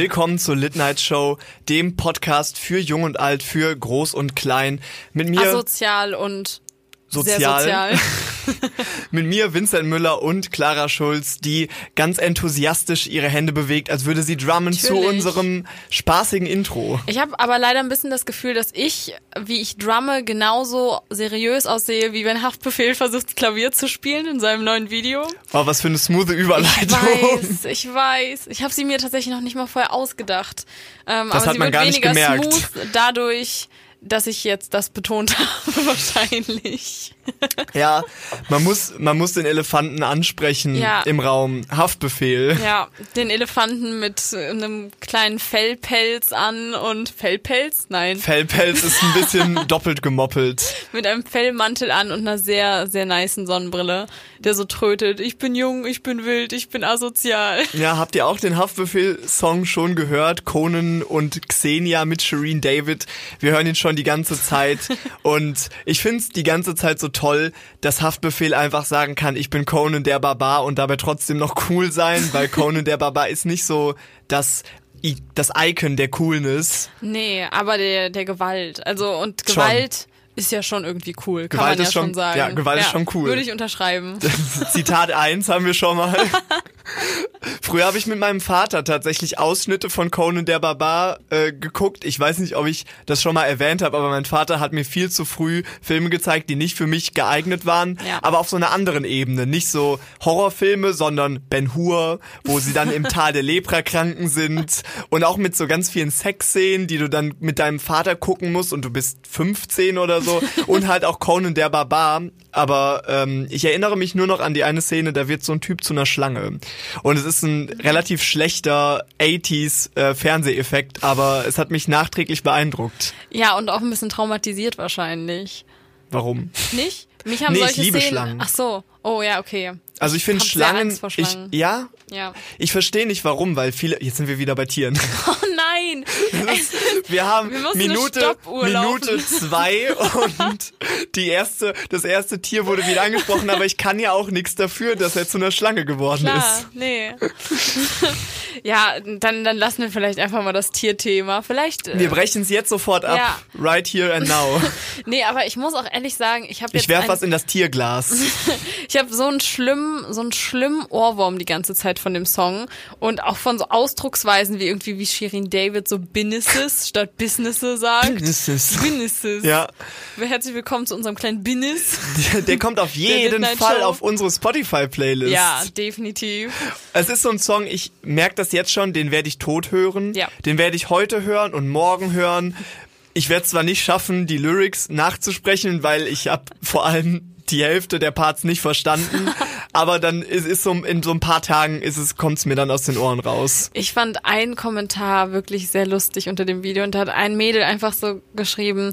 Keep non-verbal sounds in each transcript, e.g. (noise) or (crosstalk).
willkommen zur Lit Night Show, dem Podcast für Jung und Alt, für Groß und Klein. Mit mir Asozial und sozial. sehr (laughs) sozial. Mit mir Vincent Müller und Clara Schulz, die ganz enthusiastisch ihre Hände bewegt, als würde sie drummen zu Natürlich. unserem spaßigen Intro. Ich habe aber leider ein bisschen das Gefühl, dass ich, wie ich drumme, genauso seriös aussehe, wie wenn Haftbefehl versucht, Klavier zu spielen in seinem neuen Video. Oh, was für eine smooth Ich Überleitung. weiß, (laughs) ich weiß. Ich habe sie mir tatsächlich noch nicht mal vorher ausgedacht. Ähm, Das aber hat sie man wird gar nicht weniger gemerkt. smooth dadurch, dass ich jetzt das betont (laughs) habe, wahrscheinlich. Ja, man muss, man muss den Elefanten ansprechen Ja. im Raum. Haftbefehl. Ja, den Elefanten mit äh, einem kleinen Fellpelz an und Fellpelz? Nein. Fellpelz ist ein bisschen (laughs) doppelt gemoppelt. mit einem Fellmantel an und einer sehr, sehr niceen Sonnenbrille, der so trötet. Ich bin jung, ich bin wild, ich bin asozial. Ja, habt ihr auch den Haftbefehl-Song schon gehört? Conan und Xenia mit Shireen David. Wir hören ihn schon die ganze Zeit. Und ich find's die ganze Zeit so toll, dass Haftbefehl einfach sagen kann, ich bin Conan der Barbar und dabei trotzdem noch cool sein, weil (laughs) Conan der Barbar ist nicht so das, das Icon der Coolness. Nee, aber der, der Gewalt. Also, und Schon. Gewalt ist ja schon irgendwie cool, kann Gewalt man ja ist schon- schon sagen. ja, Gewalt ist schon cool. Würde ich unterschreiben. (laughs) (laughs) Zitat 1 haben wir schon mal. Früher habe ich mit meinem Vater tatsächlich Ausschnitte von Conan der Barbar äh, geguckt. Ich weiß nicht, ob ich das schon mal erwähnt habe, aber mein Vater hat mir viel zu früh Filme gezeigt, die nicht für mich geeignet waren, Ja. aber auf so einer anderen Ebene. Nicht so Horrorfilme, sondern Ben Hur, wo sie dann im (laughs) Tal der Leprakranken sind und auch mit so ganz vielen Sexszenen, die du dann mit deinem Vater gucken musst und du bist 15 oder so und halt auch Conan der Barbar. Aber ähm, ich erinnere mich nur noch an die eine Szene, da wird so ein Typ zu einer Schlange. Und es ist ein relativ schlechter 80s äh, Fernseheffekt, aber es hat mich nachträglich beeindruckt. Ja, und auch ein bisschen traumatisiert wahrscheinlich. Warum? Nicht? Mich haben Nee, ich solche liebe Szenen. Schlangen. Ach so. Oh ja, okay. Also ich finde Schlangen, vor ich Schlangen. ja, Ja. ich verstehe nicht warum, weil viele jetzt sind wir wieder bei Tieren. (laughs) Oh nein! (laughs) Wir haben Wir mussten eine Minute Minute zwei und die erste das erste Tier wurde wieder angesprochen, aber ich kann ja auch nichts dafür, dass er zu einer Schlange geworden Klar, ist. nee. (laughs) ja, dann, dann lassen wir vielleicht einfach mal das Tierthema. Vielleicht. äh, Wir brechen es jetzt sofort ab, Ja. right here and now. (laughs) Nee, aber ich muss auch ehrlich sagen, ich habe jetzt Ich werf ein, was in das Tierglas. ich habe so einen schlimmen, so einen schlimmen Ohrwurm die ganze Zeit von dem Song und auch von so Ausdrucksweisen wie irgendwie wie Shirin David so Businesses statt Businesses sagt. Businesses. Businesses. Ja, Herzlich willkommen zu unserem kleinen Business. der, der kommt auf (laughs) jeden Fall Show. auf unsere Spotify-Playlist. Ja, definitiv. Es ist so ein Song, ich merke das jetzt schon, den werde ich tot hören. Ja. Den werde ich heute hören und morgen hören. Ich werde zwar nicht schaffen, die Lyrics nachzusprechen, weil ich habe vor allem die Hälfte der Parts nicht verstanden. (laughs) aber dann ist, ist so in so ein paar Tagen ist es kommt's mir dann aus den Ohren raus. Ich fand einen Kommentar wirklich sehr lustig unter dem Video und da hat ein Mädel einfach so geschrieben,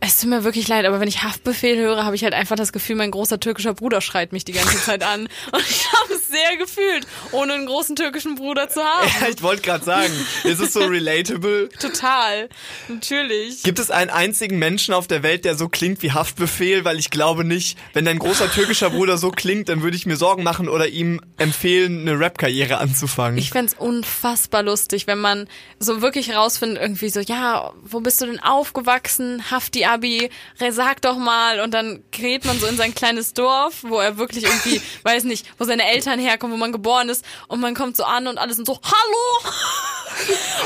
es tut mir wirklich leid, aber wenn ich Haftbefehl höre, habe ich halt einfach das Gefühl, mein großer türkischer Bruder schreit mich die ganze Zeit an. (laughs) Und ich habe es sehr gefühlt, ohne einen großen türkischen Bruder zu haben. Ja, ich wollte gerade sagen, ist es so relatable? (laughs) Total. Natürlich. Gibt es einen einzigen Menschen auf der Welt, der so klingt wie Haftbefehl? Weil ich glaube nicht, wenn dein großer türkischer Bruder so klingt, dann würde ich mir Sorgen machen oder ihm empfehlen, eine Rap-Karriere anzufangen. Ich fänd's unfassbar lustig, wenn man so wirklich rausfindet, irgendwie so, ja, wo bist du denn aufgewachsen? Hafti Abi, sag doch mal. Und dann gerät man so in sein kleines Dorf, wo er wirklich irgendwie, (laughs) weiß nicht, wo seine Eltern herkommen, wo man geboren ist. Und man kommt so an und alle sind so, hallo!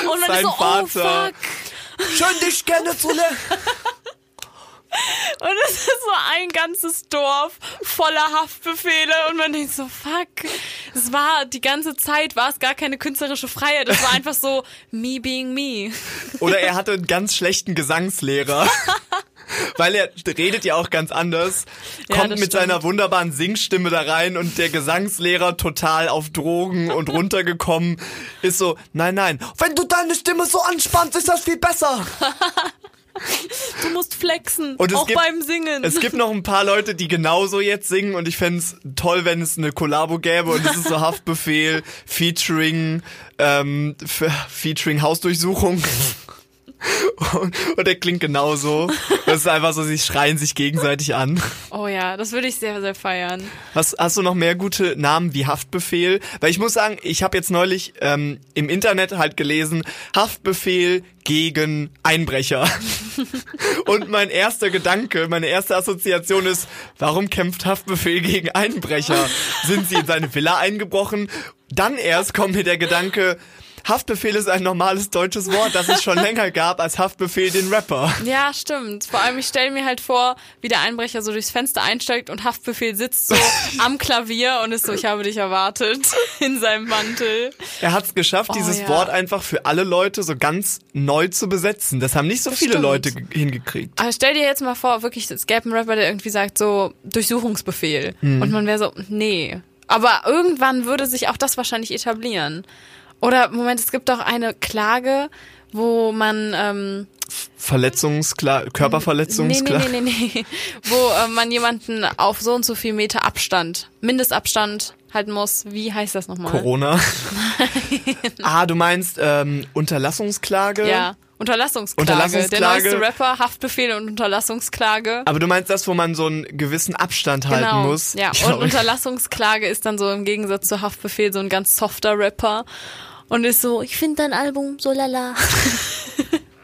(laughs) Und man Sein ist so, Vater. oh fuck. Schön, dich kennenzulernen. (laughs) Und es ist so ein ganzes Dorf voller Haftbefehle und man denkt so, fuck. Es war, die ganze Zeit war es gar keine künstlerische Freiheit. Es war einfach so, me being me. Oder er hatte einen ganz schlechten Gesangslehrer. Weil er redet ja auch ganz anders, kommt mit stimmt. seiner wunderbaren Singstimme da rein und der Gesangslehrer total auf Drogen und (laughs) runtergekommen ist so, nein, nein, wenn du deine Stimme so anspannst, ist das viel besser. (laughs) Du musst flexen, Und auch gibt- beim Singen. Es gibt noch ein paar Leute, die genauso jetzt singen und ich fände es toll, wenn es eine Kollabo gäbe und es ist so (laughs) Haftbefehl, Featuring, ähm, Featuring Hausdurchsuchung. Und, und der klingt genauso. Das ist einfach so, sie schreien sich gegenseitig an. Oh ja, das würde ich sehr, sehr feiern. Hast, hast du noch mehr gute Namen wie Haftbefehl? Weil ich muss sagen, ich habe jetzt neulich ähm, im Internet halt gelesen, Haftbefehl gegen Einbrecher. (laughs) Und mein erster Gedanke, meine erste Assoziation ist, warum kämpft Haftbefehl gegen Einbrecher? Sind sie in seine Villa eingebrochen? Dann erst kommt mir der Gedanke, Haftbefehl ist ein normales deutsches Wort, das es schon länger gab als Haftbefehl den Rapper. Ja, stimmt. Vor allem, ich stelle mir halt vor, wie der Einbrecher so durchs Fenster einsteigt und Haftbefehl sitzt so (laughs) am Klavier und ist so, ich habe dich erwartet, (laughs) in seinem Mantel. Er hat es geschafft, Oh, dieses ja. Wort einfach für alle Leute so ganz neu zu besetzen. Das haben nicht so viele stimmt. Leute ge- hingekriegt. Aber stell dir jetzt mal vor, wirklich, es gäbe einen Rapper, der irgendwie sagt so, Durchsuchungsbefehl. Mhm. Und man wäre so, nee. Aber irgendwann würde sich auch das wahrscheinlich etablieren. Oder, Moment, es gibt doch eine Klage, wo man, ähm, Verletzungsklar, nee, Körperverletzungsklar. nee, nee, nee, nee, (laughs) wo äh, man jemanden auf so und so viel Meter Abstand, Mindestabstand halten muss. Wie heißt das nochmal? Corona. (laughs) ah, du meinst ähm, Unterlassungsklage? Ja, Unterlassungsklage. Unterlassungsklage. Der neueste Rapper, Haftbefehl und Unterlassungsklage. Aber du meinst das, wo man so einen gewissen Abstand halten Genau, muss? ja. Und Unterlassungsklage ist dann so im Gegensatz zu Haftbefehl so ein ganz softer Rapper und ist so, ich finde dein Album so lala. (laughs)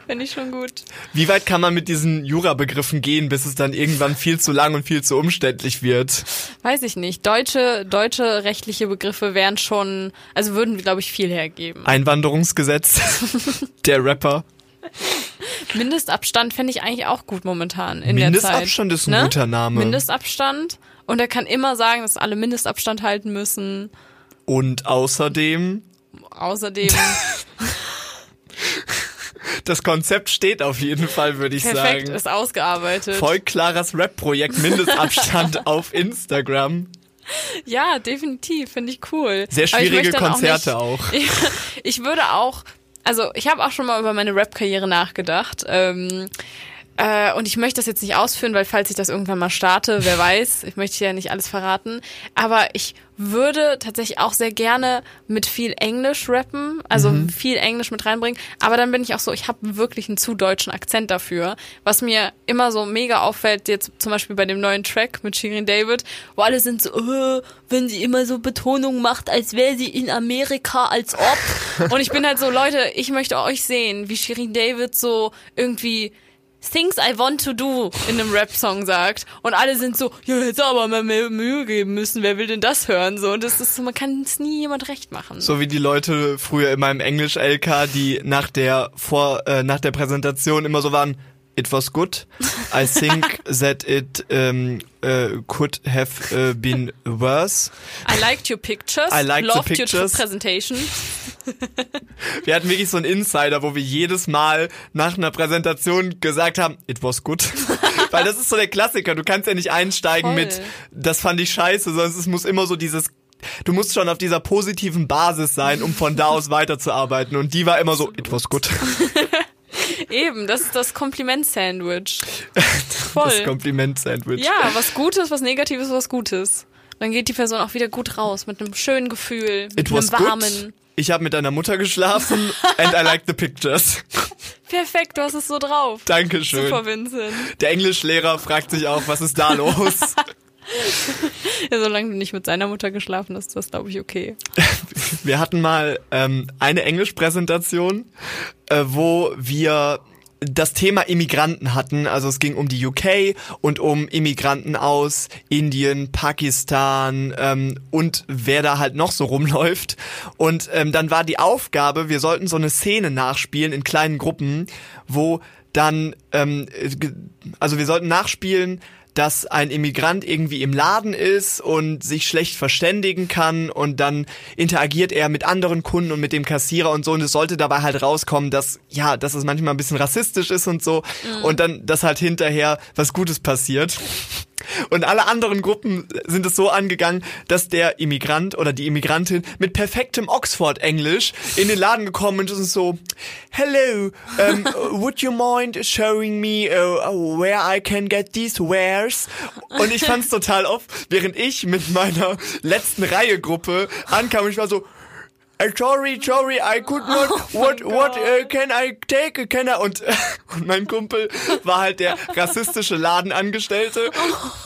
Finde ich schon gut. Wie weit kann man mit diesen Jura-Begriffen gehen, bis es dann irgendwann viel zu lang und viel zu umständlich wird? Weiß ich nicht. Deutsche, deutsche rechtliche Begriffe wären schon, also würden, glaube ich, viel hergeben. Einwanderungsgesetz. (laughs) Der Rapper. Mindestabstand fände ich eigentlich auch gut momentan in der Zeit. Mindestabstand ist ein guter Name. Mindestabstand. Und er kann immer sagen, dass alle Mindestabstand halten müssen. Und außerdem, Außerdem (laughs) das Konzept steht auf jeden Fall, würde ich perfekt sagen. ist ausgearbeitet. Voll klares Rap-Projekt, Mindestabstand (laughs) auf Instagram. Ja, definitiv, finde ich cool. Sehr schwierige Konzerte auch. (laughs) auch. Nicht, ich würde auch, also ich habe auch schon mal über meine Rap-Karriere nachgedacht. Ähm, äh, und ich möchte das jetzt nicht ausführen, weil falls ich das irgendwann mal starte, wer weiß, ich möchte ja nicht alles verraten. Aber ich würde tatsächlich auch sehr gerne mit viel Englisch rappen, also viel Englisch mit reinbringen. Aber dann bin ich auch so, ich habe wirklich einen zu deutschen Akzent dafür, was mir immer so mega auffällt, jetzt zum Beispiel bei dem neuen Track mit Shirin David, wo alle sind so, äh, wenn sie immer so Betonung macht, als wäre sie in Amerika, als ob. (laughs) Und ich bin halt so, Leute, ich möchte euch sehen, wie Shirin David so irgendwie Things I want to do in einem Rap-Song sagt. Und alle sind so, ja, jetzt aber mal mehr Mühe geben müssen. Wer will denn das hören? So, und das ist so, man kann es nie jemand recht machen. So wie die Leute früher in meinem Englisch-LK, die nach der vor äh, nach der Präsentation immer so waren, it was good. I think (laughs) that it um, uh, could have uh, been worse. I liked your pictures. I liked loved your presentation. Wir hatten wirklich so einen Insider, wo wir jedes Mal nach einer Präsentation gesagt haben, it was good. (laughs) Weil das ist so der Klassiker. Du kannst ja nicht einsteigen Voll. mit, das fand ich scheiße, sondern es muss immer so dieses Du musst schon auf dieser positiven Basis sein, um von da aus weiterzuarbeiten. Und die war immer so, it was good. (laughs) Eben, das ist das Kompliment-Sandwich. (laughs) Voll. Das Kompliment-Sandwich. Ja, was Gutes, was Negatives, was Gutes. Dann geht die Person auch wieder gut raus, mit einem schönen Gefühl, mit It einem good. warmen. Ich habe mit deiner Mutter geschlafen (laughs) and I like the pictures. Perfekt, du hast es so drauf. Dankeschön. Super, Vincent. Der Englischlehrer fragt sich auch, was ist da los? (laughs) Ja, solange du nicht mit seiner Mutter geschlafen hast, ist das, glaube ich, okay. (laughs) Wir hatten mal ähm, eine Englischpräsentation, äh, wo wir das Thema Immigranten hatten. Also es ging um die UK und um Immigranten aus Indien, Pakistan ähm, und wer da halt noch so rumläuft. Und ähm, dann war die Aufgabe, wir sollten so eine Szene nachspielen in kleinen Gruppen, wo dann, ähm, äh, also wir sollten nachspielen, dass ein Immigrant irgendwie im Laden ist und sich schlecht verständigen kann und dann interagiert er mit anderen Kunden und mit dem Kassierer und so und es sollte dabei halt rauskommen, dass ja, dass es manchmal ein bisschen rassistisch ist und so und dann, dass halt hinterher was Gutes passiert. Und alle anderen Gruppen sind es so angegangen, dass der Immigrant oder die Immigrantin mit perfektem Oxford-Englisch in den Laden gekommen ist und so, Hello, um, (laughs) would you mind showing me uh, where I can get these wares? Und ich fand's total oft, während ich mit meiner letzten Reihe Gruppe ankam und ich war so, sorry, sorry, I could not, Oh what, what uh, can I take, can I, und, (laughs) und mein Kumpel war halt der rassistische Ladenangestellte,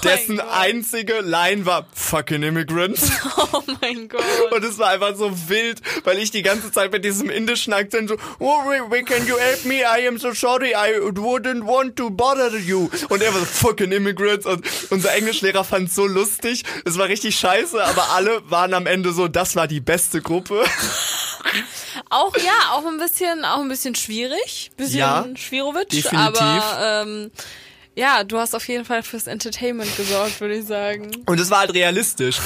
dessen Gott. einzige Line war, fucking immigrants. (laughs) Oh mein Gott. Und es war einfach so wild, weil ich die ganze Zeit mit diesem indischen Akzent so, oh, can you help me? I am so sorry, I wouldn't want to bother you. Und er war so, fucking immigrants. Und unser Englischlehrer fand es so lustig. Es war richtig scheiße, aber alle waren am Ende so, das war die beste Gruppe. (laughs) Auch ja, auch ein bisschen, auch ein bisschen schwierig, bisschen Ja, Schwierowitsch, definitiv. aber ähm, ja, du hast auf jeden Fall fürs Entertainment gesorgt, würde ich sagen. Und es war halt realistisch.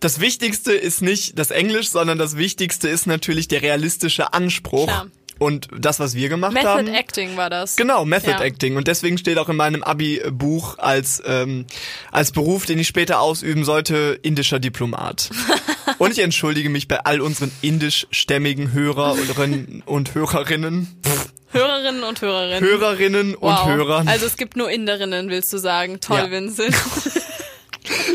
Das Wichtigste ist nicht das Englisch, sondern das Wichtigste ist natürlich der realistische Anspruch. Klar. Und das, was wir gemacht Method haben. Acting war das. Genau, Method Ja. Acting. Und deswegen steht auch in meinem Abi-Buch als, ähm, als Beruf, den ich später ausüben sollte, indischer Diplomat. (laughs) und ich entschuldige mich bei all unseren indischstämmigen Hörerinnen und Hörerinnen, Hörerinnen und Hörerinnen. Hörerinnen und wow. Hörern. Also es gibt nur Inderinnen, willst du sagen. Toll, Ja. Vincent. (laughs)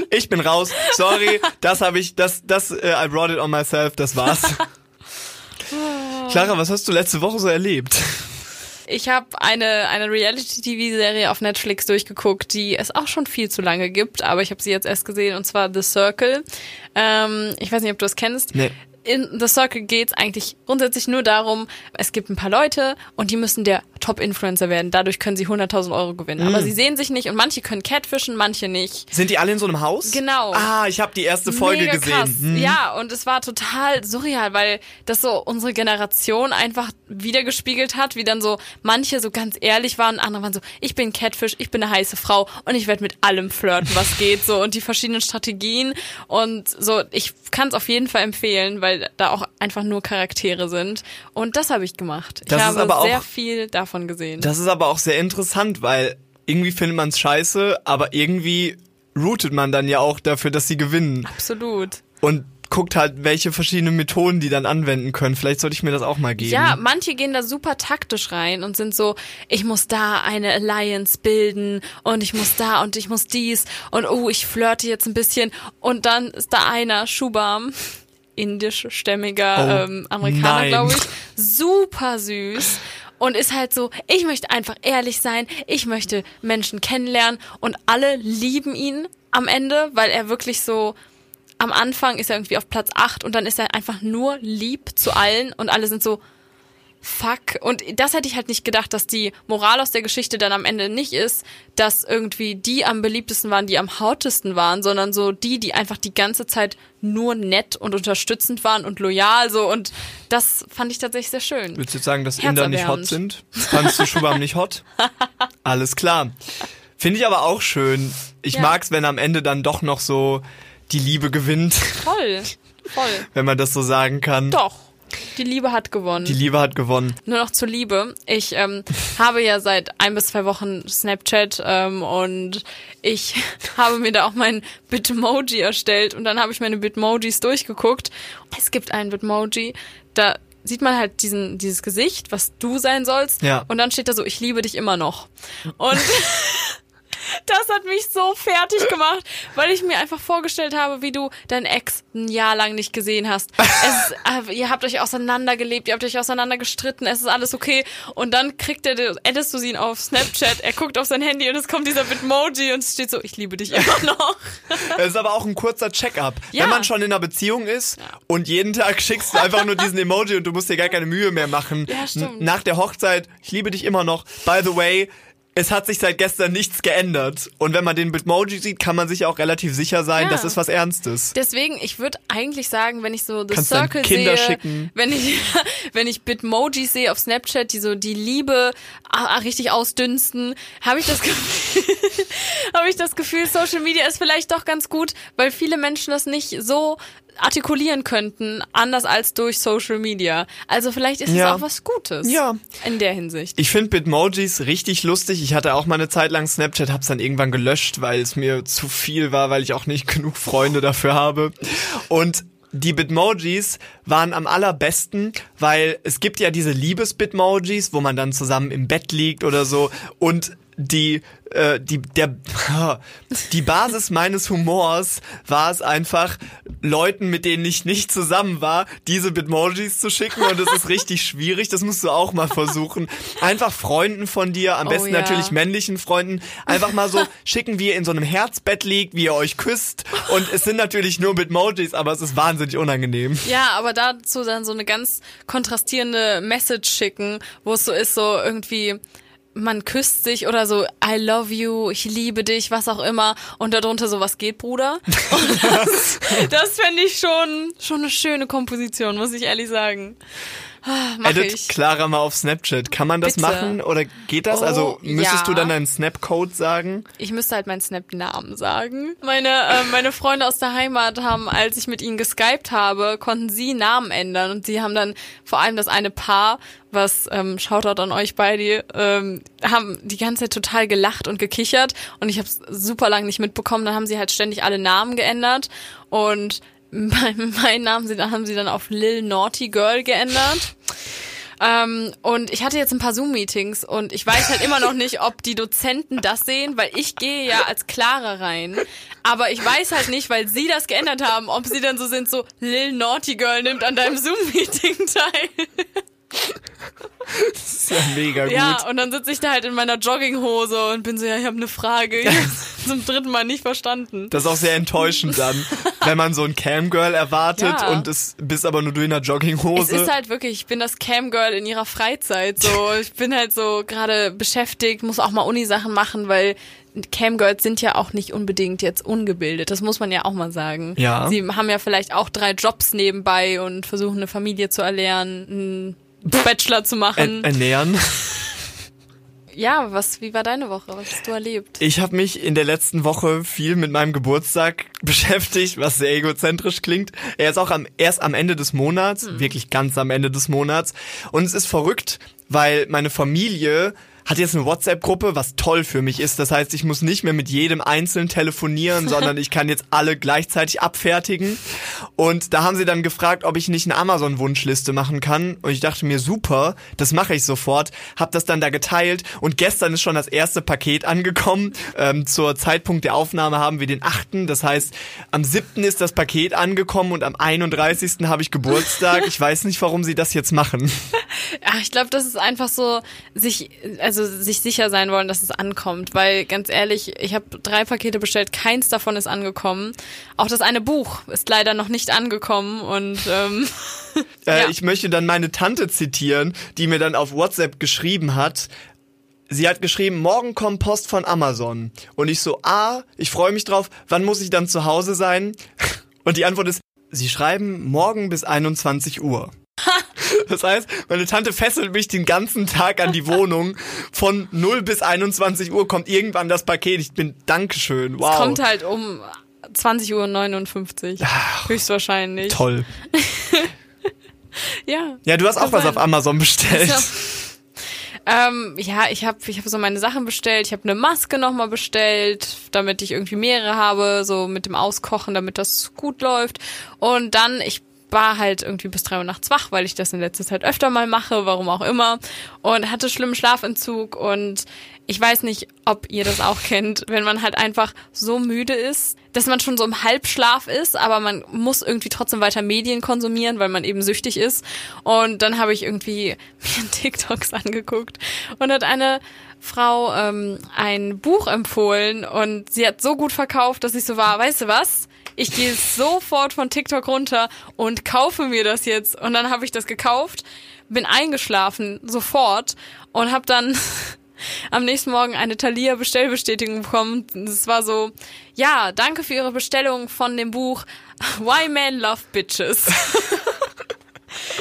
Ich bin raus. Sorry, das habe ich, das, das, äh, I brought it on myself, das war's. (laughs) Clara, was hast du letzte Woche so erlebt? Ich habe eine, eine Reality-TV-Serie auf Netflix durchgeguckt, die es auch schon viel zu lange gibt, aber ich habe sie jetzt erst gesehen, und zwar The Circle. Ähm, ich weiß nicht, ob du es kennst. Nee. In The Circle geht's eigentlich grundsätzlich nur darum, es gibt ein paar Leute und die müssen der Top-Influencer werden. Dadurch können sie 100.000 Euro gewinnen. Mhm. Aber sie sehen sich nicht und manche können catfischen, manche nicht. Sind die alle in so einem Haus? Genau. Ah, ich habe die erste Folge Mega gesehen. Krass. Hm. Ja, und es war total surreal, weil das so unsere Generation einfach wiedergespiegelt hat, wie dann so manche so ganz ehrlich waren, andere waren so, ich bin Catfish, ich bin eine heiße Frau und ich werde mit allem flirten, was geht, so und die verschiedenen Strategien und so, ich kann es auf jeden Fall empfehlen, weil da auch einfach nur Charaktere sind und das habe ich gemacht. Das ich ist habe aber auch- sehr viel davon gesehen. Das ist aber auch sehr interessant, weil irgendwie findet man es scheiße, aber irgendwie rootet man dann ja auch dafür, dass sie gewinnen. Absolut. Und guckt halt, welche verschiedenen Methoden die dann anwenden können. Vielleicht sollte ich mir das auch mal geben. Ja, manche gehen da super taktisch rein und sind so, ich muss da eine Alliance bilden und ich muss da und ich muss dies und oh, ich flirte jetzt ein bisschen und dann ist da einer, Shubham, indischstämmiger Oh, ähm, Amerikaner, glaube ich, super süß. Und ist halt so, ich möchte einfach ehrlich sein, ich möchte Menschen kennenlernen und alle lieben ihn am Ende, weil er wirklich so, am Anfang ist er irgendwie auf Platz 8 und dann ist er einfach nur lieb zu allen und alle sind so, fuck. Und das hätte ich halt nicht gedacht, dass die Moral aus der Geschichte dann am Ende nicht ist, dass irgendwie die am beliebtesten waren, die am hautesten waren, sondern so die, die einfach die ganze Zeit nur nett und unterstützend waren und loyal so und das fand ich tatsächlich sehr schön. Willst du jetzt sagen, dass Inder nicht hot sind? Fandst du Schubam nicht hot? (laughs) Alles klar. Finde ich aber auch schön. Ich Ja. mag's, wenn am Ende dann doch noch so die Liebe gewinnt, Voll. (laughs) Voll. wenn man das so sagen kann. Doch. Die Liebe hat gewonnen. Die Liebe hat gewonnen. Nur noch zur Liebe. Ich ähm, habe ja seit ein bis zwei Wochen Snapchat ähm, und ich (laughs) habe mir da auch mein Bitmoji erstellt und dann habe ich meine Bitmojis durchgeguckt. Es gibt einen Bitmoji, da sieht man halt diesen dieses Gesicht, was du sein sollst Ja. und dann steht da so, ich liebe dich immer noch. Und (laughs) das hat mich so fertig gemacht, weil ich mir einfach vorgestellt habe, wie du deinen Ex ein Jahr lang nicht gesehen hast. Es, äh, ihr habt euch auseinandergelebt, ihr habt euch auseinander gestritten, es ist alles okay. Und dann kriegt er, addest du ihn auf Snapchat, er guckt auf sein Handy und es kommt dieser Bitmoji und es steht so, ich liebe dich immer noch. Es ist aber auch ein kurzer Check-up. Ja. Wenn man schon in einer Beziehung ist und jeden Tag schickst du einfach nur diesen Emoji und du musst dir gar keine Mühe mehr machen. Ja, stimmt. Nach der Hochzeit, ich liebe dich immer noch. By the way, es hat sich seit gestern nichts geändert. Und wenn man den Bitmoji sieht, kann man sich auch relativ sicher sein, Ja. das ist was Ernstes. Deswegen, ich würde eigentlich sagen, wenn ich so The Kannst Circle Kinder sehe, schicken. wenn ich (laughs) wenn ich Bitmojis sehe auf Snapchat, die so die Liebe ah, ah, richtig ausdünsten, habe ich das Gefühl, (laughs) habe ich das Gefühl, Social Media ist vielleicht doch ganz gut, weil viele Menschen das nicht so artikulieren könnten, anders als durch Social Media. Also vielleicht ist Ja. es auch was Gutes. Ja. In der Hinsicht. Ich finde Bitmojis richtig lustig. Ich hatte auch mal eine Zeit lang Snapchat, hab's dann irgendwann gelöscht, weil es mir zu viel war, weil ich auch nicht (laughs) genug Freunde dafür habe. Und die Bitmojis waren am allerbesten, weil es gibt ja diese Liebes-Bitmojis, wo man dann zusammen im Bett liegt oder so. Und die äh, die der (laughs) die Basis meines Humors war es einfach Leuten, mit denen ich nicht zusammen war, diese Bitmojis zu schicken und das ist richtig schwierig. Das musst du auch mal versuchen. Einfach Freunden von dir, am Oh besten ja. natürlich männlichen Freunden, einfach mal so (laughs) schicken, wie ihr in so einem Herzbett liegt, wie ihr euch küsst und es sind natürlich nur Bitmojis, aber es ist wahnsinnig unangenehm. Ja, aber dazu dann so eine ganz kontrastierende Message schicken, wo es so ist, so irgendwie, man küsst sich oder so, I love you, ich liebe dich, was auch immer, und darunter so, was geht, Bruder? (laughs) Und das, das fände ich schon, schon eine schöne Komposition, muss ich ehrlich sagen. Ah, Mach Edit ich. Clara mal auf Snapchat. Kann man das Bitte. machen oder geht das? Oh, also müsstest ja. du dann deinen Snap-Code sagen? Ich müsste halt meinen Snap-Namen sagen. Meine, äh, meine Freunde aus der Heimat haben, als ich mit ihnen geskypt habe, konnten sie Namen ändern und sie haben dann vor allem das eine Paar, was ähm, Shoutout an euch beide, ähm, haben die ganze Zeit total gelacht und gekichert und ich habe es super lang nicht mitbekommen. Dann haben sie halt ständig alle Namen geändert und mein, meinen Namen sie, haben sie dann auf Lil Naughty Girl geändert. Ähm, und ich hatte jetzt ein paar Zoom-Meetings und ich weiß halt immer noch nicht, ob die Dozenten das sehen, weil ich gehe ja als Clara rein. Aber ich weiß halt nicht, weil sie das geändert haben, ob sie dann so sind, so Lil Naughty Girl nimmt an deinem Zoom-Meeting teil. (laughs) Das ist ja mega gut. Ja, und dann sitze ich da halt in meiner Jogginghose und bin so, ja, ich habe eine Frage. Ich hab's (laughs) zum dritten Mal nicht verstanden. Das ist auch sehr enttäuschend dann, (laughs) wenn man so ein Camgirl erwartet Ja. und es bist aber nur du in Es Jogginghose. ist halt wirklich, ich bin das Camgirl in ihrer Freizeit. So, ich bin halt so gerade beschäftigt, muss auch mal Uni-Sachen machen, weil Camgirls sind ja auch nicht unbedingt jetzt ungebildet. Das muss man ja auch mal sagen. Ja. Sie haben ja vielleicht auch drei Jobs nebenbei und versuchen eine Familie zu erlernen, Bachelor zu machen. Er ernähren. ja, was? Wie war deine Woche? Was hast du erlebt? Ich habe mich in der letzten Woche viel mit meinem Geburtstag (laughs) beschäftigt, was sehr egozentrisch klingt. Er ist auch am, erst am Ende des Monats, wirklich ganz am Ende des Monats. Und es ist verrückt, weil meine Familie hat jetzt eine WhatsApp-Gruppe, was toll für mich ist. Das heißt, ich muss nicht mehr mit jedem einzeln telefonieren, sondern ich kann jetzt alle gleichzeitig abfertigen. Und da haben sie dann gefragt, ob ich nicht eine Amazon-Wunschliste machen kann. Und ich dachte mir, super, das mache ich sofort. Hab das dann da geteilt. Und gestern ist schon das erste Paket angekommen. Ähm, zur Zeitpunkt der Aufnahme haben wir den 8. Das heißt, am 7. ist das Paket angekommen und am 31. habe ich Geburtstag. Ich weiß nicht, warum sie das jetzt machen. (laughs) Ja, ich glaube, das ist einfach so, sich, also sich sicher sein wollen, dass es ankommt. Weil ganz ehrlich, ich habe drei Pakete bestellt, keins davon ist angekommen. Auch das eine Buch ist leider noch nicht angekommen und ähm, (laughs) Äh, Ja. Ich möchte dann meine Tante zitieren, die mir dann auf WhatsApp geschrieben hat. Sie hat geschrieben, morgen kommt Post von Amazon. Und ich so, ah, ich freue mich drauf, wann muss ich dann zu Hause sein? (laughs) Und die Antwort ist, sie schreiben morgen bis 21 Uhr. Das heißt, meine Tante fesselt mich den ganzen Tag an die Wohnung. Von 0 bis 21 Uhr kommt irgendwann das Paket. Ich bin Dankeschön. Wow. es kommt halt um 20.59 Uhr. Höchstwahrscheinlich. Toll. (laughs) Ja. Ja, du hast auch was sein. auf Amazon bestellt. Ja. Ähm, ja, ich habe ich hab so meine Sachen bestellt. Ich habe eine Maske nochmal bestellt, damit ich irgendwie mehrere habe, so mit dem Auskochen, damit das gut läuft. Und dann, ich war halt irgendwie bis drei Uhr nachts wach, weil ich das in letzter Zeit öfter mal mache, warum auch immer. Und hatte schlimmen Schlafentzug und ich weiß nicht, ob ihr das auch kennt, wenn man halt einfach so müde ist, dass man schon so im Halbschlaf ist, aber man muss irgendwie trotzdem weiter Medien konsumieren, weil man eben süchtig ist. Und dann habe ich irgendwie (laughs) mir TikToks angeguckt und hat eine Frau ähm, ein Buch empfohlen und sie hat so gut verkauft, dass ich so war, weißt du was? Ich gehe sofort von TikTok runter und kaufe mir das jetzt. Und dann habe ich das gekauft, bin eingeschlafen sofort und habe dann (laughs) am nächsten Morgen eine Thalia Bestellbestätigung bekommen. Es war so, ja, danke für Ihre Bestellung von dem Buch Why Men Love Bitches. (laughs)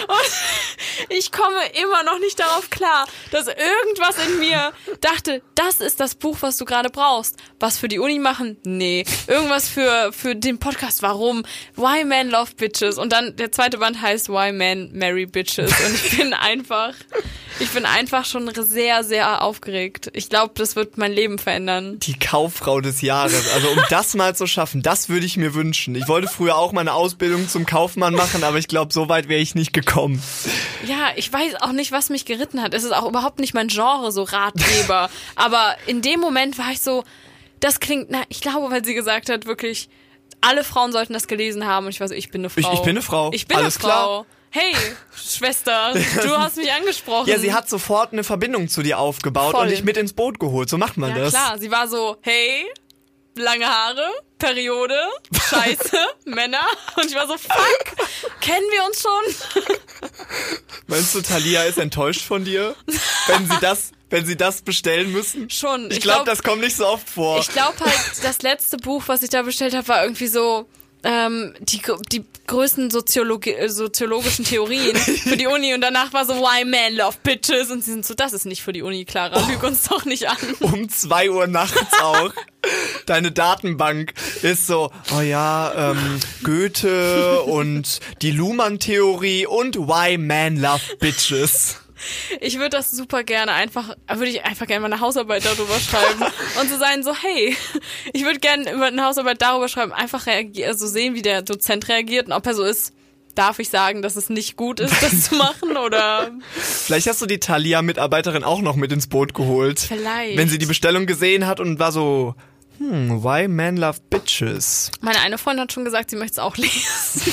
Und (laughs) ich komme immer noch nicht darauf klar, dass irgendwas in mir dachte, das ist das Buch, was du gerade brauchst. Was für die Uni machen? Nee. Irgendwas für, für den Podcast? Warum? Why Men Love Bitches. Und dann der zweite Band heißt Why Men Marry Bitches. Und ich bin (laughs) einfach, ich bin einfach schon sehr, sehr aufgeregt. Ich glaube, das wird mein Leben verändern. die Kauffrau des Jahres. Also um das mal zu schaffen, das würde ich mir wünschen. Ich wollte früher auch meine Ausbildung zum Kaufmann machen, aber ich glaube, so weit wäre ich nicht gekommen. Ja, ich weiß auch nicht, was mich geritten hat. Es ist auch überhaupt nicht mein Genre, so Ratgeber. (laughs) Aber in dem Moment war ich so, das klingt, na, ich glaube, weil sie gesagt hat, wirklich, alle Frauen sollten das gelesen haben. Und ich war so, ich bin eine Frau. Ich- ich bin eine Frau. Ich bin Alles eine Frau. Hey, Schwester, (laughs) du hast mich angesprochen. Ja, sie hat sofort eine Verbindung zu dir aufgebaut Voll. und dich mit ins Boot geholt. So macht man Ja, das. klar. Sie war so, hey, lange Haare, Periode, Scheiße, (laughs) Männer. Und ich war so, fuck, kennen wir uns schon? Meinst du, Thalia ist enttäuscht von dir, wenn sie das, wenn sie das bestellen müssen? Schon. Ich, Ich glaube, glaub- das kommt nicht so oft vor. Ich glaube halt, das letzte Buch, was ich da bestellt habe, war irgendwie so ähm, die, die größten Soziologi äh, soziologischen Theorien für die Uni und danach war so Why Men Love Bitches und sie sind so, das ist nicht für die Uni, Clara, lüg uns doch nicht an. (laughs) um zwei Uhr nachts auch. Deine Datenbank ist so, oh ja, ähm, Goethe und die Luhmann-Theorie und Why Man Love Bitches. Ich würde das super gerne einfach, würde ich einfach gerne mal eine Hausarbeit darüber schreiben (laughs) und so sein, so hey, ich würde gerne über eine Hausarbeit darüber schreiben, einfach also sehen, wie der Dozent reagiert und ob er so ist, darf ich sagen, dass es nicht gut ist, das zu (laughs) machen oder Vielleicht hast du die Thalia-Mitarbeiterin auch noch mit ins Boot geholt. Vielleicht. Wenn sie die Bestellung gesehen hat und war so, hm, Why Man Love Bitches. meine eine Freundin hat schon gesagt, sie möchte es auch lesen. (laughs)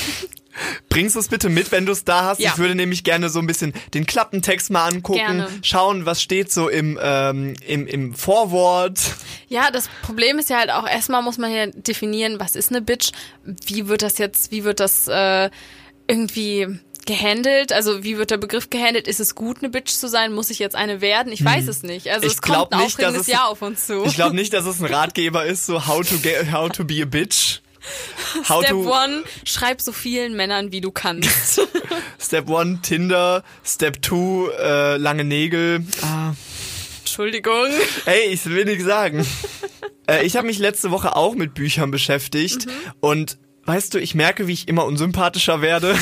Bringst du es bitte mit, wenn du es da hast? Ja. Ich würde nämlich gerne so ein bisschen den Klappentext mal angucken, Gerne. schauen, was steht so im, ähm, im, im Vorwort. Ja, das Problem ist ja halt auch, erstmal muss man ja definieren, was ist eine Bitch, wie wird das jetzt, wie wird das äh, irgendwie gehandelt, also wie wird der Begriff gehandelt, ist es gut, eine Bitch zu sein, muss ich jetzt eine werden, ich weiß es nicht, also Ich es kommt ein nicht, aufregendes es- Jahr auf uns zu. Ich glaube nicht, dass es ein Ratgeber ist, so how to get, how to be a bitch. How Step to, one, schreib so vielen Männern, wie du kannst. (laughs) Step one, Tinder. Step two, äh, lange Nägel. Ah. Entschuldigung. Ey, ich will nichts sagen. äh, ich habe mich letzte Woche auch mit Büchern beschäftigt und weißt du, ich merke, wie ich immer unsympathischer werde.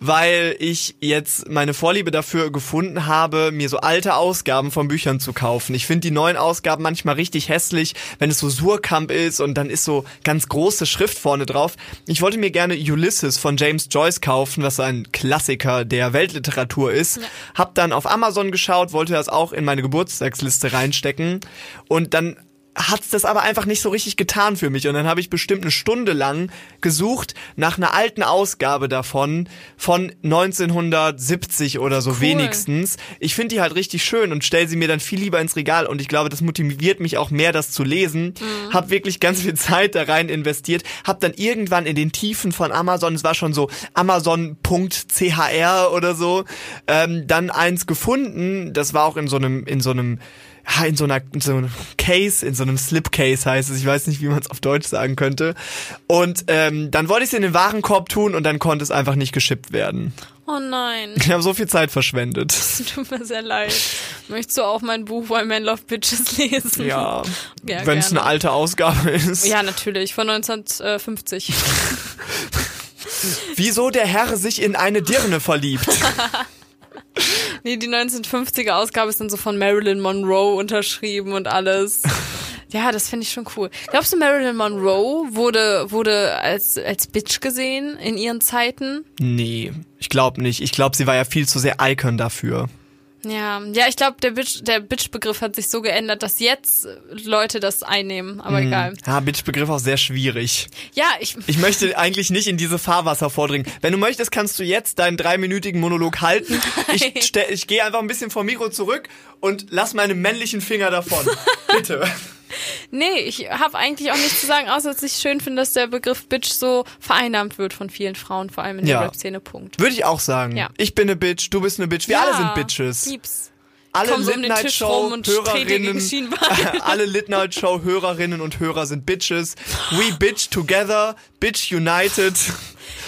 Weil ich jetzt meine Vorliebe dafür gefunden habe, mir so alte Ausgaben von Büchern zu kaufen. Ich finde die neuen Ausgaben manchmal richtig hässlich, wenn es so Surkamp ist und dann ist so ganz große Schrift vorne drauf. Ich wollte mir gerne Ulysses von James Joyce kaufen, was ein Klassiker der Weltliteratur ist. Hab dann auf Amazon geschaut, wollte das auch in meine Geburtstagsliste reinstecken und dann hat's das aber einfach nicht so richtig getan für mich und dann habe ich bestimmt eine Stunde lang gesucht nach einer alten Ausgabe davon von 1970 oder so Cool. wenigstens. Ich finde die halt richtig schön und stell sie mir dann viel lieber ins Regal und ich glaube, das motiviert mich auch mehr, das zu lesen. Hab wirklich ganz viel Zeit da rein investiert. Hab dann irgendwann in den Tiefen von Amazon, es war schon so Amazon.chr oder so, ähm, dann eins gefunden. Das war auch in so einem in so einem ja, in so einer in so einem Case, in so einem Slipcase heißt es. Ich weiß nicht, wie man es auf Deutsch sagen könnte. Und ähm, dann wollte ich es in den Warenkorb tun und dann konnte es einfach nicht geschippt werden. Oh nein, Ich habe so viel Zeit verschwendet. (laughs) es tut mir sehr leid. Möchtest du auch mein Buch Why Men Love Bitches (laughs) lesen? Ja, Ja, wenn es eine alte Ausgabe ist. Ja, natürlich, von 1950. Wieso der Herr sich in eine Dirne verliebt? (laughs) Nee, die 1950er Ausgabe ist dann so von Marilyn Monroe unterschrieben und alles. (laughs) Ja, das finde ich schon cool. Glaubst du, Marilyn Monroe wurde, wurde als, als Bitch gesehen in ihren Zeiten? nee, ich glaube nicht. Ich glaube, sie war ja viel zu sehr Icon dafür. Ja, ja, ich glaube, der Bitch, der Bitch-Begriff hat sich so geändert, dass jetzt Leute das einnehmen, aber egal. Ja, Bitch-Begriff auch sehr schwierig. Ja, ich, Ich möchte eigentlich nicht in diese Fahrwasser vordringen. Wenn du möchtest, kannst du jetzt deinen dreiminütigen Monolog halten. Ich, stell- ich gehe einfach ein bisschen vom Mikro zurück und lass meine männlichen Finger davon. (laughs) Bitte. Nee, ich habe eigentlich auch nichts zu sagen, außer dass ich schön finde, dass der Begriff Bitch so vereinnahmt wird von vielen Frauen, vor allem in der Ja. Rap-Szene, Punkt. Würde ich auch sagen. Ja. Ich bin eine Bitch, du bist eine Bitch, wir alle sind Bitches. Lieb's. Alle komm so um den Late Tisch Night rum Show Hörerinnen, (laughs) alle Late Night Show Hörerinnen und Hörer sind Bitches. We bitch together, bitch united.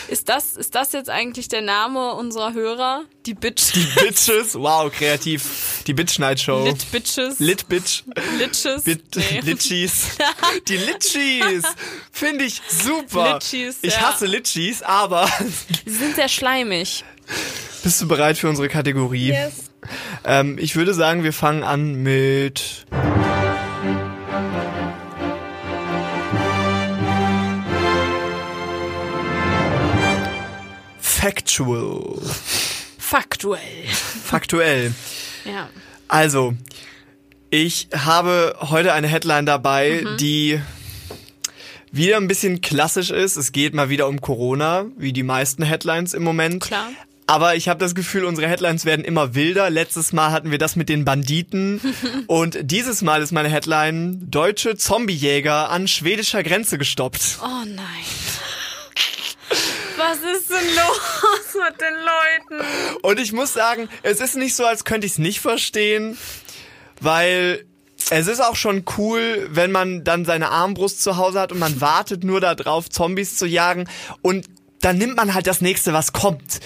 Ist das, ist das jetzt eigentlich der Name unserer Hörer? Die Bitch. Bitches, wow, kreativ. Die Bitch Night Show. Lit Bitches. Lit Bitch. Litches. Bit Nee. (laughs) Litchis. (laughs) Die Litchis. Finde ich super. Litchis, ich ja. hasse Litchis, aber Sie sind sehr schleimig. bist du bereit für unsere Kategorie? Ähm, ich würde sagen, wir fangen an mit Factual. faktuell. Faktuell. Ja. Also, ich habe heute eine Headline dabei, Mhm. die wieder ein bisschen klassisch ist. Es geht mal wieder um Corona, wie die meisten Headlines im Moment. Klar. Aber ich habe das Gefühl, unsere Headlines werden immer wilder. Letztes Mal hatten wir das mit den Banditen. (laughs) und dieses Mal ist meine Headline, deutsche Zombiejäger an schwedischer Grenze gestoppt. Oh nein. Was ist denn los mit den Leuten? Und ich muss sagen, es ist nicht so, als könnte ich es nicht verstehen, weil es ist auch schon cool, wenn man dann seine Armbrust zu Hause hat und man (laughs) wartet nur darauf, Zombies zu jagen und dann nimmt man halt das nächste, was kommt.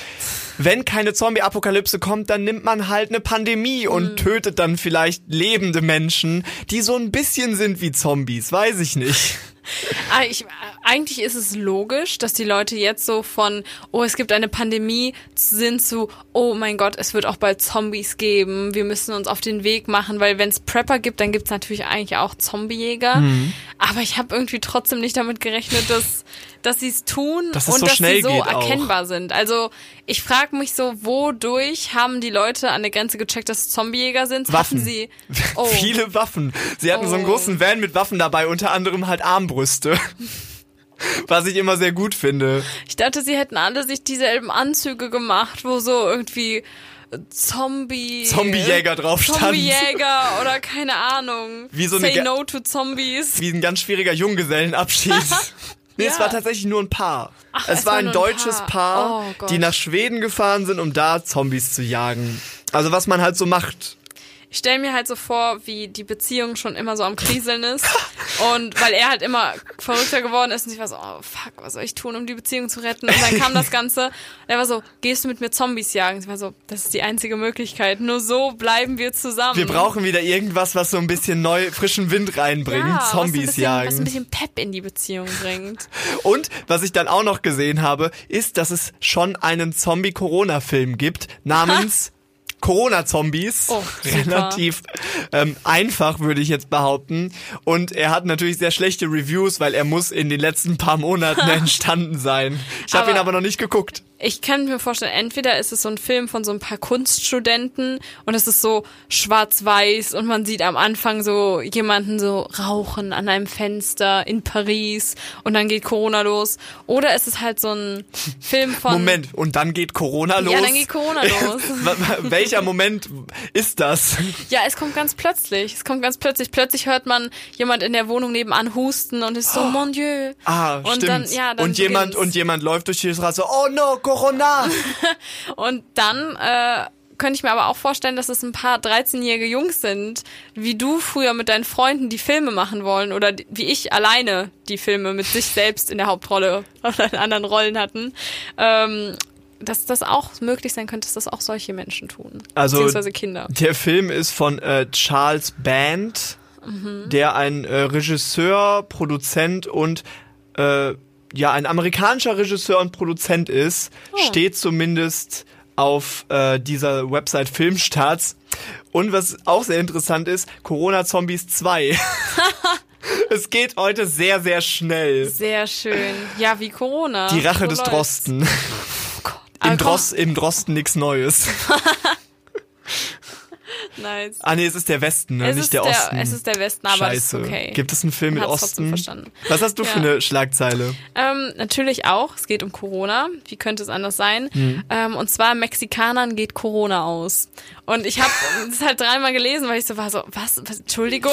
Wenn keine Zombie-Apokalypse kommt, dann nimmt man halt eine Pandemie und tötet dann vielleicht lebende Menschen, die so ein bisschen sind wie Zombies, weiß ich nicht. (laughs) Ah, ich, eigentlich ist es logisch, dass die Leute jetzt so von, oh, es gibt eine Pandemie, sind zu, oh mein Gott, es wird auch bald Zombies geben, wir müssen uns auf den Weg machen, weil wenn es Prepper gibt, dann gibt es natürlich eigentlich auch Zombiejäger. Mhm. Aber ich habe irgendwie trotzdem nicht damit gerechnet, dass, dass sie es tun Dass und so dass sie so geht auch. erkennbar sind. Also ich frage mich so, wodurch haben die Leute an der Grenze gecheckt, dass es Zombiejäger sind? Waffen. Hatten sie (laughs) oh, Viele Waffen. Sie hatten so einen Oh. großen Van mit Waffen dabei, unter anderem halt Armbrüste. (laughs) Was ich immer sehr gut finde. Ich dachte, sie hätten alle sich dieselben Anzüge gemacht, wo so irgendwie Zombie. Zombiejäger drauf stand. Zombiejäger oder keine Ahnung. Wie so eine Say no to Zombies. Wie ein ganz schwieriger Junggesellenabschied. (laughs) Nee, es Ja. war tatsächlich nur ein Paar. es, es war ein nur ein deutsches Paar. Paar, Oh die nach Schweden gefahren sind, um da Zombies zu jagen. Also was man halt so macht. Ich stelle mir halt so vor, wie die Beziehung schon immer so am (laughs) Kriseln ist. Und weil er halt immer verrückter geworden ist und ich war so, oh fuck, was soll ich tun, um die Beziehung zu retten? Und dann kam das Ganze und er war so, gehst du mit mir Zombies jagen? Ich war so, das ist die einzige Möglichkeit. Nur so bleiben wir zusammen. Wir brauchen wieder irgendwas, was so ein bisschen neu, frischen Wind reinbringt. ja, was Zombies bisschen, jagen. Was ein bisschen Pep in die Beziehung bringt. (laughs) Und was ich dann auch noch gesehen habe, ist, dass es schon einen Zombie-Corona-Film gibt, namens (laughs) Corona-Zombies. Oh. (laughs) Relativ ähm, einfach, würde ich jetzt behaupten. Und er hat natürlich sehr schlechte Reviews, weil er muss in den letzten paar Monaten (laughs) entstanden sein. Ich habe ihn aber noch nicht geguckt. Ich kann mir vorstellen, entweder ist es so ein Film von so ein paar Kunststudenten und es ist so schwarz-weiß und man sieht am Anfang so jemanden so rauchen an einem Fenster in Paris und dann geht Corona los. Oder es ist halt so ein (laughs) Film von... Moment, und dann geht Corona los? Ja, dann geht Corona los. (laughs) Welcher Moment ist das? Ja, es kommt ganz plötzlich. Es kommt ganz plötzlich. Plötzlich hört man jemand in der Wohnung nebenan husten und ist so, mon Dieu. Ah, Und stimmt. dann- ja, dann und jemand beginnt's. und jemand läuft durch die Straße. Oh no, Corona! (laughs) Und dann äh, könnte ich mir aber auch vorstellen, dass es ein paar 13-jährige Jungs sind, wie du früher mit deinen Freunden die Filme machen wollen oder wie ich alleine die Filme mit sich selbst in der Hauptrolle oder in anderen Rollen hatten. Ähm, dass das auch möglich sein könnte, dass das auch solche Menschen tun. Also- Beziehungsweise Kinder. Der Film ist von äh, Charles Band, Mhm. der ein äh, Regisseur, Produzent und äh, ja ein amerikanischer Regisseur und Produzent ist. Oh. Steht zumindest auf äh, dieser Website Filmstarts. Und was auch sehr interessant ist, Corona Zombies 2. (laughs) es geht heute sehr, sehr schnell. Sehr schön. Ja, wie Corona. Die Rache So des läuft's. Drosten. Im, Aber Drost, Im Drosten nichts Neues. (laughs) Nice. Ah nee, es ist der Westen, ne? Es nicht der der, Osten. es ist der Westen, aber Scheiße. es ist okay. Gibt es einen Film mit Osten? verstanden. Was hast du für Ja. eine Schlagzeile? Ähm, natürlich auch. Es geht um Corona. Wie könnte es anders sein? Hm. Ähm, und zwar Mexikanern geht Corona aus. Und ich habe es (laughs) halt dreimal gelesen, weil ich so war so, was, was, Entschuldigung?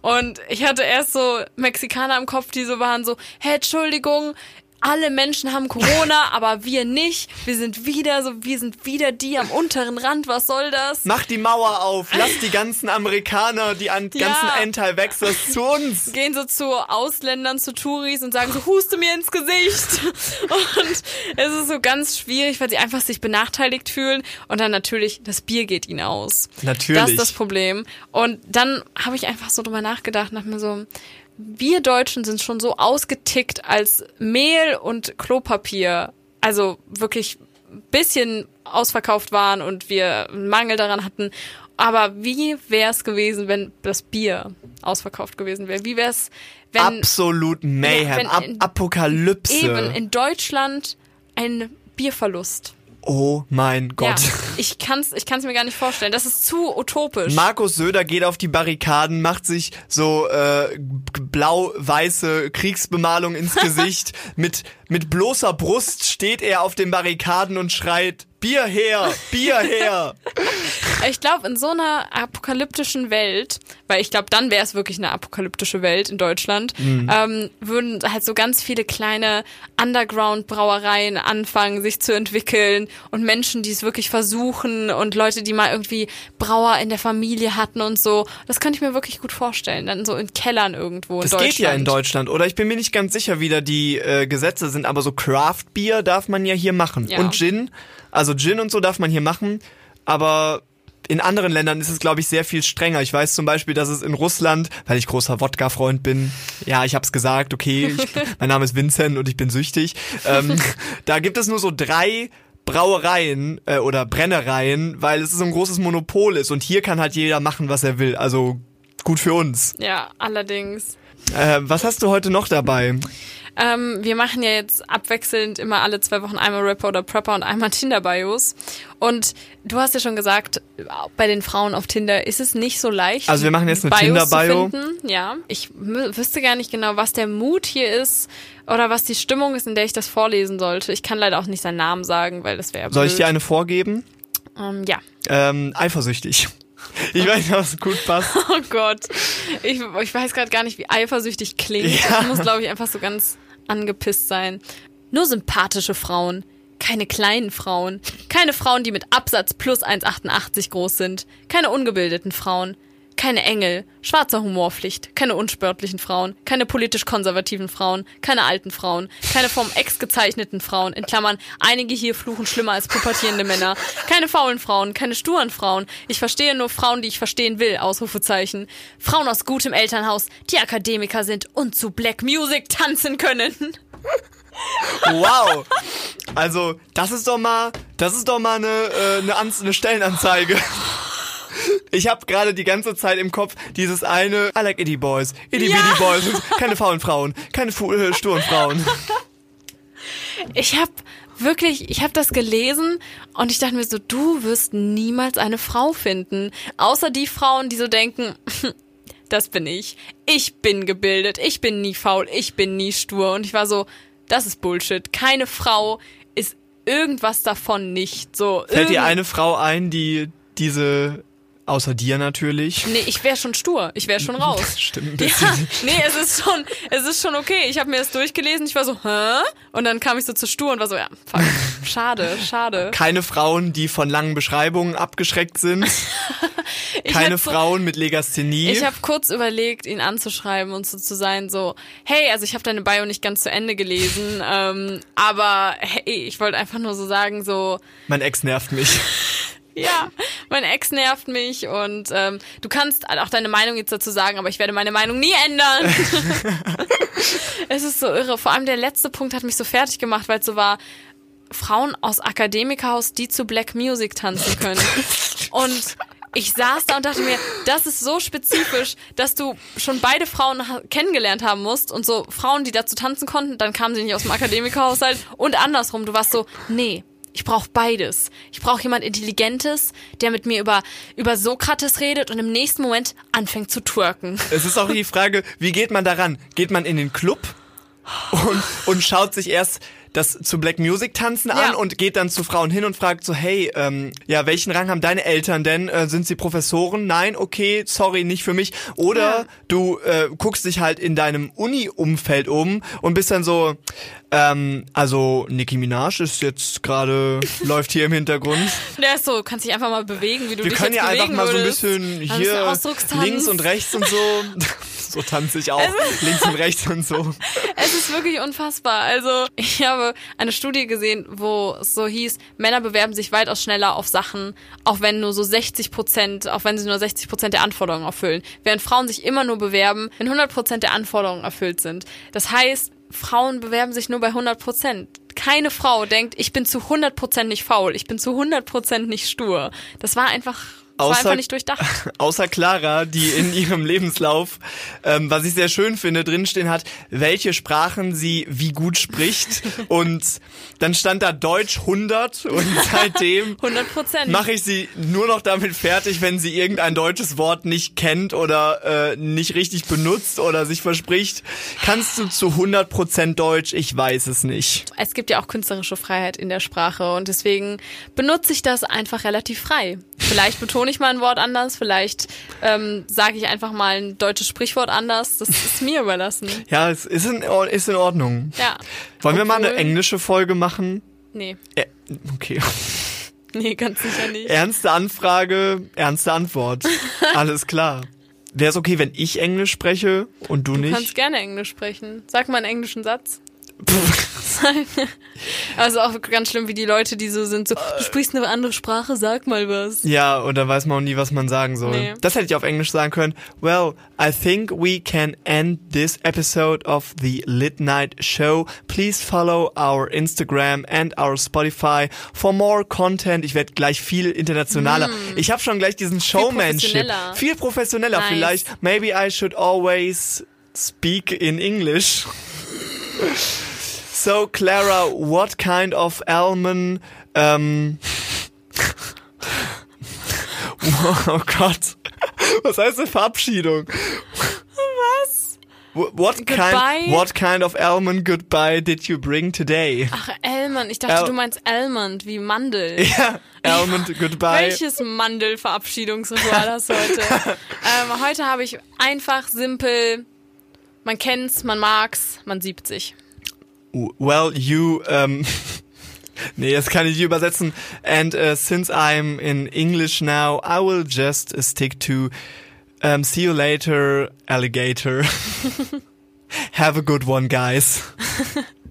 Und ich hatte erst so Mexikaner im Kopf, die so waren so, hä, Entschuldigung, alle Menschen haben Corona, (laughs) aber wir nicht. Wir sind wieder so, wir sind wieder die am unteren Rand. Was soll das? Mach die Mauer auf, lass die ganzen Amerikaner, die an Ja. ganzen Anti-Vaxxers zu uns. gehen so zu Ausländern, zu Touris und sagen so, huste mir ins Gesicht. (laughs) Und es ist so ganz schwierig, weil sie einfach sich benachteiligt fühlen. Und dann natürlich, das Bier geht ihnen aus. Natürlich. Das ist das Problem. Und dann habe ich einfach so drüber nachgedacht, nach mir so, wir Deutschen sind schon so ausgetickt als Mehl und Klopapier. Also wirklich ein bisschen ausverkauft waren und wir einen Mangel daran hatten. Aber wie wäre es gewesen, wenn das Bier ausverkauft gewesen wäre? Wie wäre es, wenn Absolut Mayhem, Ja, wenn in- Apokalypse. eben in Deutschland ein Bierverlust? Oh mein Gott. Ja, (laughs) ich kann's, ich kann's mir gar nicht vorstellen. Das ist zu utopisch. Markus Söder geht auf die Barrikaden, macht sich so äh, blau-weiße Kriegsbemalung ins (laughs) Gesicht. mit, mit bloßer Brust steht er auf den Barrikaden und schreit, Bier her, Bier her. (laughs) Ich glaube, in so einer apokalyptischen Welt, weil ich glaube, dann wäre es wirklich eine apokalyptische Welt in Deutschland, mhm. ähm, würden halt so ganz viele kleine Underground-Brauereien anfangen, sich zu entwickeln und Menschen, die es wirklich versuchen und Leute, die mal irgendwie Brauer in der Familie hatten und so. Das könnte ich mir wirklich gut vorstellen. Dann so in Kellern irgendwo in das Deutschland. Das geht ja in Deutschland. Oder ich bin mir nicht ganz sicher, wie da die äh, Gesetze sind, aber so Craft-Bier darf man ja hier machen. Ja. Und Gin also Gin und so darf man hier machen, aber in anderen Ländern ist es, glaube ich, sehr viel strenger. Ich weiß zum Beispiel, dass es in Russland, weil ich großer Wodka-Freund bin, ja, ich habe es gesagt, okay, ich, (laughs) mein Name ist Vincent und ich bin süchtig. Ähm, (laughs) da gibt es nur so drei Brauereien äh, oder Brennereien, weil es so ein großes Monopol ist und hier kann halt jeder machen, was er will. Also gut für uns. Ja, allerdings. Äh, was hast du heute noch dabei? Ähm, wir machen ja jetzt abwechselnd immer alle zwei Wochen einmal Rapper oder Prepper und einmal (laughs) Tinder-Bios. Und du hast ja schon gesagt, bei den Frauen auf Tinder ist es nicht so leicht. Also wir machen jetzt eine Tinder-Bio. Ja, ich wüsste gar nicht genau, was der Mut hier ist oder was die Stimmung ist, in der ich das vorlesen sollte. Ich kann leider auch nicht seinen Namen sagen, weil das wäre Soll ich dir eine vorgeben? Ähm, ja. Ähm, eifersüchtig. Ich weiß nicht, was gut passt. (laughs) Oh Gott. Ich, ich weiß gerade gar nicht, wie eifersüchtig klingt. Ja. Ich muss, glaube ich, einfach so ganz angepisst sein. Nur sympathische Frauen. Keine kleinen Frauen. Keine Frauen, die mit Absatz plus 1,88 groß sind. Keine ungebildeten Frauen. Keine Engel, schwarzer Humorpflicht, keine unsportlichen Frauen, keine politisch konservativen Frauen, keine alten Frauen, keine vom Ex gezeichneten Frauen, in Klammern, einige hier fluchen schlimmer als pubertierende Männer, keine faulen Frauen, keine sturen Frauen, ich verstehe nur Frauen, die ich verstehen will, Ausrufezeichen, Frauen aus gutem Elternhaus, die Akademiker sind und zu Black Music tanzen können. Wow. Also, das ist doch mal, das ist doch mal eine, äh, eine, eine Stellenanzeige. Ich habe gerade die ganze Zeit im Kopf dieses eine I like itty boys, itty ja. bitty boys, keine faulen Frauen, keine äh, sturen Frauen. Ich habe wirklich, ich habe das gelesen und ich dachte mir so, du wirst niemals eine Frau finden, außer die Frauen, die so denken, (laughs) das bin ich. Ich bin gebildet, ich bin nie faul, ich bin nie stur und ich war so, das ist Bullshit. Keine Frau ist irgendwas davon nicht so. Fällt dir eine Frau ein, die diese Außer dir natürlich. Nee, ich wäre schon stur. Ich wäre schon raus. (laughs) Stimmt ein bisschen. Ja, nee, es ist schon, es ist schon okay. Ich habe mir das durchgelesen. Ich war so, hä? Und dann kam ich so zu stur und war so, ja, fuck. (laughs) Schade, schade. Keine Frauen, die von langen Beschreibungen abgeschreckt sind. (laughs) Keine Frauen mit Legasthenie. Ich habe kurz überlegt, ihn anzuschreiben und so zu sein, so, hey, also ich habe deine Bio nicht ganz zu Ende gelesen, ähm, aber hey, ich wollte einfach nur so sagen, so. Mein Ex nervt mich. (laughs) Ja, mein Ex nervt mich und ähm, du kannst auch deine Meinung jetzt dazu sagen, aber ich werde meine Meinung nie ändern. (laughs) es ist so irre. Vor allem der letzte Punkt hat mich so fertig gemacht, weil es so war, Frauen aus Akademikerhaus, die zu Black Music tanzen können. Und ich saß da und dachte mir, das ist so spezifisch, dass du schon beide Frauen kennengelernt haben musst und so Frauen, die dazu tanzen konnten, dann kamen sie nicht aus dem Akademikerhaushalt und andersrum. Du warst so, nee, ich brauche beides. Ich brauche jemand Intelligentes, der mit mir über, über Sokrates redet und im nächsten Moment anfängt zu twerken. (laughs) Es ist auch die Frage, wie geht man daran? Geht man in den Club und, und schaut sich erst das zu Black Music tanzen an ja. und geht dann zu Frauen hin und fragt so, hey, ähm, ja, welchen Rang haben deine Eltern denn? Äh, sind sie Professoren? Nein, okay, sorry, nicht für mich. Oder ja. du äh, guckst dich halt in deinem Uni-Umfeld um und bist dann so, ähm, also Nicki Minaj ist jetzt gerade, (laughs) läuft hier im Hintergrund. Der ist so, kannst dich einfach mal bewegen, wie du Wir dich können ja einfach mal so ein bisschen hier links und rechts und so. (laughs) so tanze ich auch, links und rechts und so. (laughs) Es ist wirklich unfassbar. Also ich habe eine Studie gesehen, wo es so hieß, Männer bewerben sich weitaus schneller auf Sachen, auch wenn nur so 60 Prozent, auch wenn sie nur 60 Prozent der Anforderungen erfüllen. Während Frauen sich immer nur bewerben, wenn 100 Prozent der Anforderungen erfüllt sind. Das heißt, Frauen bewerben sich nur bei 100 Prozent. Keine Frau denkt, ich bin zu 100 Prozent nicht faul, ich bin zu 100 Prozent nicht stur. Das war einfach war Außer- einfach nicht durchdacht. (laughs) Außer Clara, die in (laughs) ihrem Lebenslauf, ähm, was ich sehr schön finde, drinstehen hat, welche Sprachen sie wie gut spricht. (laughs) Und dann stand da Deutsch 100 und seitdem 100 Prozent. mache ich sie nur noch damit fertig, wenn sie irgendein deutsches Wort nicht kennt oder äh, nicht richtig benutzt oder sich verspricht. Kannst du zu 100% Deutsch? Ich weiß es nicht. Es gibt ja auch künstlerische Freiheit in der Sprache und deswegen benutze ich das einfach relativ frei. Vielleicht betone ich mal ein Wort anders, vielleicht ähm, sage ich einfach mal ein deutsches Sprichwort anders. Das ist mir überlassen. (laughs) Ja, es ist in, ist in Ordnung. Ja. Wollen wir mal eine Obwohl- englische Folge machen? Nee, Äh, okay. (laughs) nee, ganz sicher nicht. Ernste Anfrage, ernste Antwort. (laughs) Alles klar. Wäre es okay, wenn ich Englisch spreche und du, Du nicht? kannst gerne Englisch sprechen. Sag mal einen englischen Satz. (laughs) also auch ganz schlimm, wie die Leute, die so sind, so, du sprichst eine andere Sprache, sag mal was. ja, und dann weiß man auch nie, was man sagen soll. Nee. Das hätte ich auf Englisch sagen können. Well, I think we can end this episode of the Lit Night Show. Please follow our Instagram and our Spotify for more content. Ich werde gleich viel internationaler. Ich habe schon gleich diesen Showmanship. Hm. professioneller. Viel professioneller. Nice. Vielleicht, maybe I should always speak in English. (laughs) So, Clara, what kind of almond, um, (laughs) oh Gott. Was heißt denn Verabschiedung? Was? What kind, Goodbye? what kind of almond goodbye did you bring today? Ach, Almond. Ich dachte, Al- du meinst Almond, wie Mandel. (laughs) Ja, almond goodbye. Welches Mandel-Verabschiedungsritual hast du heute? (laughs) ähm, heute habe ich einfach, simpel, man kennt's, man mag's, man siebt sich. Well, you, um, (laughs) nee, das kann ich nicht übersetzen. And uh, since I'm in English now, I will just stick to um, see you later, alligator. (laughs) Have a good one, guys. (laughs)